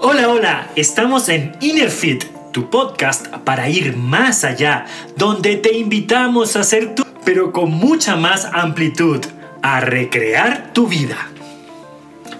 Hola, hola, estamos en Innerfit, tu podcast para ir más allá, donde te invitamos a ser tú, pero con mucha más amplitud, a recrear tu vida.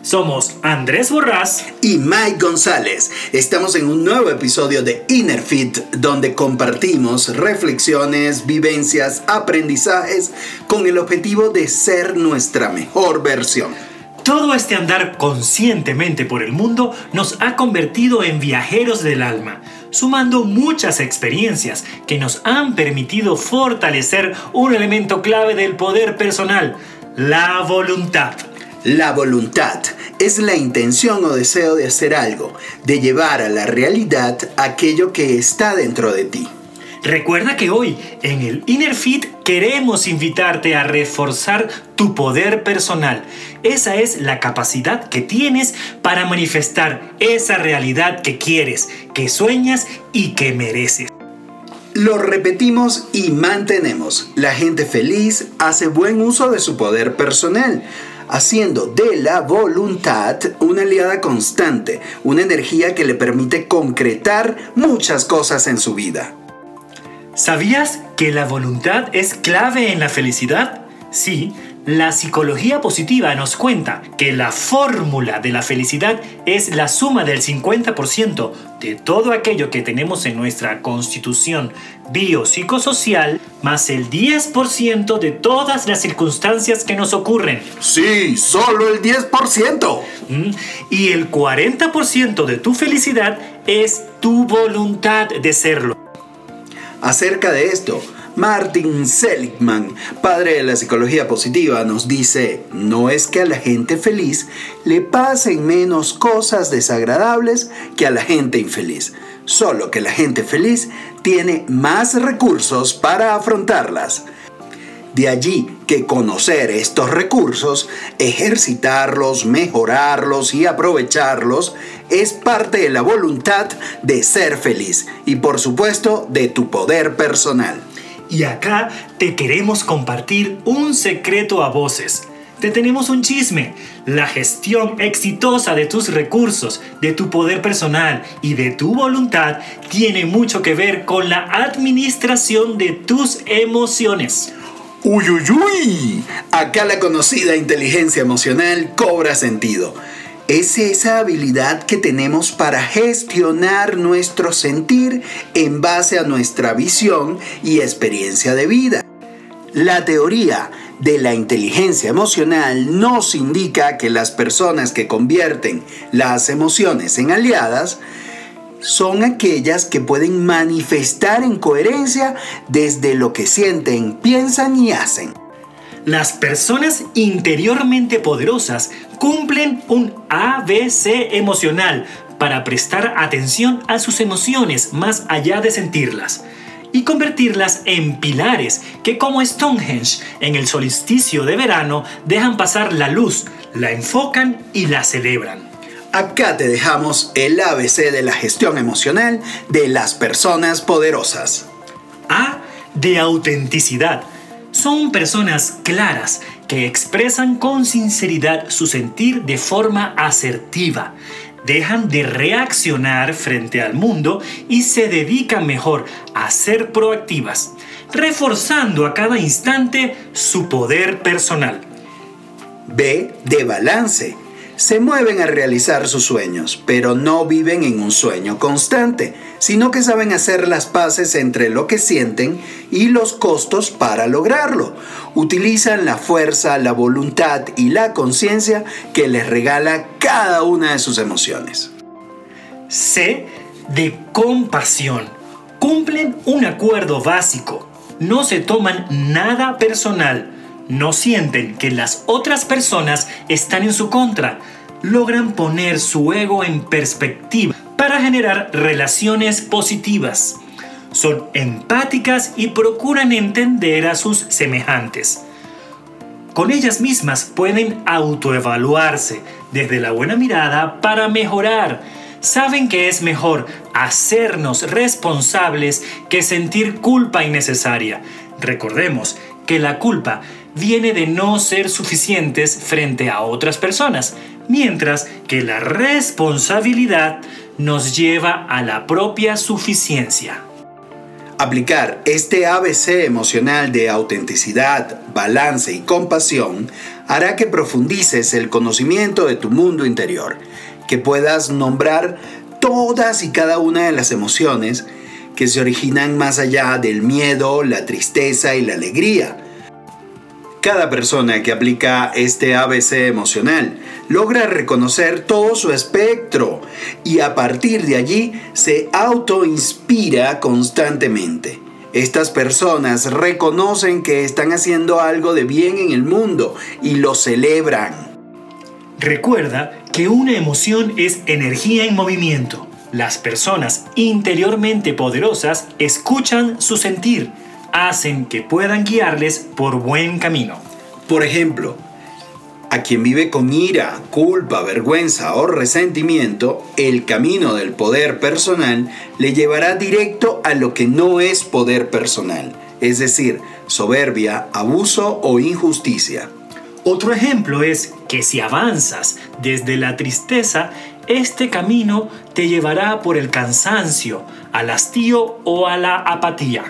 Somos Andrés Borrás y Mike González. Estamos en un nuevo episodio de Innerfit donde compartimos reflexiones, vivencias, aprendizajes con el objetivo de ser nuestra mejor versión. Todo este andar conscientemente por el mundo nos ha convertido en viajeros del alma, sumando muchas experiencias que nos han permitido fortalecer un elemento clave del poder personal, la voluntad. La voluntad es la intención o deseo de hacer algo, de llevar a la realidad aquello que está dentro de ti. Recuerda que hoy en el Inner Fit queremos invitarte a reforzar tu poder personal. Esa es la capacidad que tienes para manifestar esa realidad que quieres, que sueñas y que mereces. Lo repetimos y mantenemos. La gente feliz hace buen uso de su poder personal haciendo de la voluntad una aliada constante, una energía que le permite concretar muchas cosas en su vida. ¿Sabías que la voluntad es clave en la felicidad? Sí, la psicología positiva nos cuenta que la fórmula de la felicidad es la suma del 50% de todo aquello que tenemos en nuestra constitución biopsicosocial más el 10% de todas las circunstancias que nos ocurren. Sí, solo el 10%. Mm, y el 40% de tu felicidad es tu voluntad de serlo. Acerca de esto, Martin Seligman, padre de la psicología positiva, nos dice, no es que a la gente feliz le pasen menos cosas desagradables que a la gente infeliz, solo que la gente feliz tiene más recursos para afrontarlas. De allí que conocer estos recursos, ejercitarlos, mejorarlos y aprovecharlos es parte de la voluntad de ser feliz y por supuesto de tu poder personal. Y acá te queremos compartir un secreto a voces. Te tenemos un chisme. La gestión exitosa de tus recursos, de tu poder personal y de tu voluntad tiene mucho que ver con la administración de tus emociones. Uy, uy, uy. Acá la conocida inteligencia emocional cobra sentido. Es esa habilidad que tenemos para gestionar nuestro sentir en base a nuestra visión y experiencia de vida. La teoría de la inteligencia emocional nos indica que las personas que convierten las emociones en aliadas son aquellas que pueden manifestar en coherencia desde lo que sienten, piensan y hacen. Las personas interiormente poderosas cumplen un ABC emocional para prestar atención a sus emociones más allá de sentirlas y convertirlas en pilares que como Stonehenge en el solsticio de verano dejan pasar la luz, la enfocan y la celebran. Acá te dejamos el ABC de la gestión emocional de las personas poderosas. A de autenticidad. Son personas claras que expresan con sinceridad su sentir de forma asertiva. Dejan de reaccionar frente al mundo y se dedican mejor a ser proactivas, reforzando a cada instante su poder personal. B de balance se mueven a realizar sus sueños, pero no viven en un sueño constante, sino que saben hacer las paces entre lo que sienten y los costos para lograrlo. Utilizan la fuerza, la voluntad y la conciencia que les regala cada una de sus emociones. C de compasión. Cumplen un acuerdo básico. No se toman nada personal no sienten que las otras personas están en su contra, logran poner su ego en perspectiva para generar relaciones positivas. Son empáticas y procuran entender a sus semejantes. Con ellas mismas pueden autoevaluarse desde la buena mirada para mejorar. Saben que es mejor hacernos responsables que sentir culpa innecesaria. Recordemos que la culpa viene de no ser suficientes frente a otras personas, mientras que la responsabilidad nos lleva a la propia suficiencia. Aplicar este ABC emocional de autenticidad, balance y compasión hará que profundices el conocimiento de tu mundo interior, que puedas nombrar todas y cada una de las emociones que se originan más allá del miedo, la tristeza y la alegría. Cada persona que aplica este ABC emocional logra reconocer todo su espectro y a partir de allí se autoinspira constantemente. Estas personas reconocen que están haciendo algo de bien en el mundo y lo celebran. Recuerda que una emoción es energía en movimiento. Las personas interiormente poderosas escuchan su sentir, hacen que puedan guiarles por buen camino. Por ejemplo, a quien vive con ira, culpa, vergüenza o resentimiento, el camino del poder personal le llevará directo a lo que no es poder personal, es decir, soberbia, abuso o injusticia. Otro ejemplo es que si avanzas desde la tristeza, este camino te llevará por el cansancio, al hastío o a la apatía.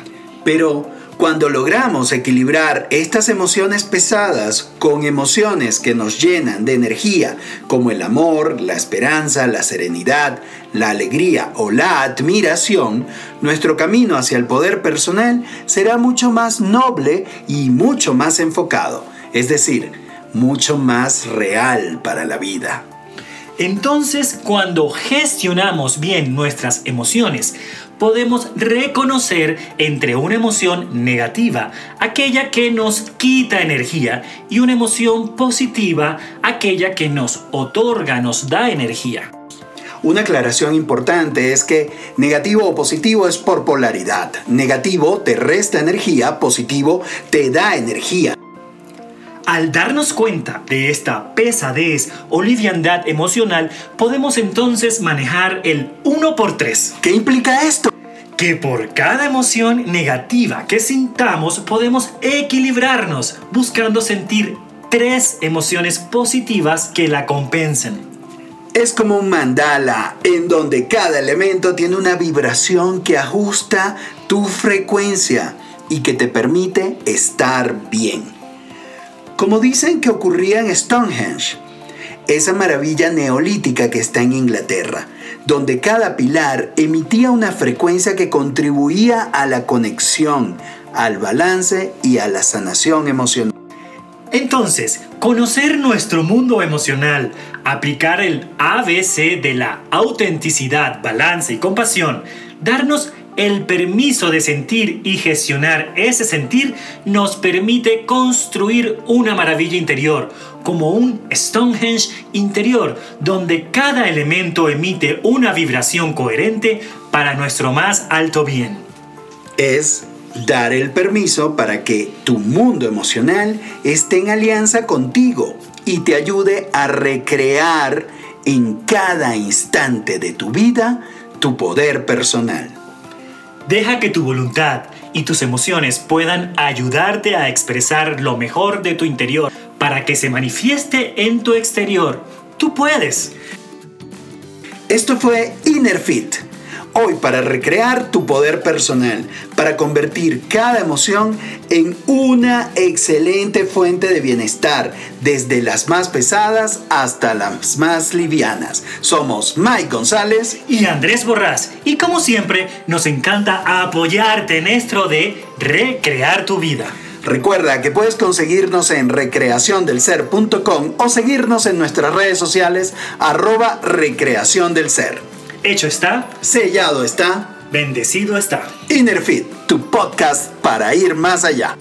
Pero cuando logramos equilibrar estas emociones pesadas con emociones que nos llenan de energía, como el amor, la esperanza, la serenidad, la alegría o la admiración, nuestro camino hacia el poder personal será mucho más noble y mucho más enfocado, es decir, mucho más real para la vida. Entonces, cuando gestionamos bien nuestras emociones, podemos reconocer entre una emoción negativa, aquella que nos quita energía, y una emoción positiva, aquella que nos otorga, nos da energía. Una aclaración importante es que negativo o positivo es por polaridad. Negativo te resta energía, positivo te da energía. Al darnos cuenta de esta pesadez o liviandad emocional, podemos entonces manejar el 1 por 3 ¿Qué implica esto? Que por cada emoción negativa que sintamos podemos equilibrarnos buscando sentir tres emociones positivas que la compensen. Es como un mandala en donde cada elemento tiene una vibración que ajusta tu frecuencia y que te permite estar bien como dicen que ocurría en Stonehenge, esa maravilla neolítica que está en Inglaterra, donde cada pilar emitía una frecuencia que contribuía a la conexión, al balance y a la sanación emocional. Entonces, conocer nuestro mundo emocional, aplicar el ABC de la autenticidad, balance y compasión, darnos el permiso de sentir y gestionar ese sentir nos permite construir una maravilla interior, como un Stonehenge interior, donde cada elemento emite una vibración coherente para nuestro más alto bien. Es dar el permiso para que tu mundo emocional esté en alianza contigo y te ayude a recrear en cada instante de tu vida tu poder personal. Deja que tu voluntad y tus emociones puedan ayudarte a expresar lo mejor de tu interior para que se manifieste en tu exterior. Tú puedes. Esto fue Inner Fit hoy para recrear tu poder personal, para convertir cada emoción en una excelente fuente de bienestar, desde las más pesadas hasta las más livianas. Somos Mike González y Andrés Borrás, y como siempre nos encanta apoyarte en esto de recrear tu vida. Recuerda que puedes conseguirnos en recreaciondelser.com o seguirnos en nuestras redes sociales arroba recreación del ser. Hecho está. Sellado está. Bendecido está. Innerfit, tu podcast para ir más allá.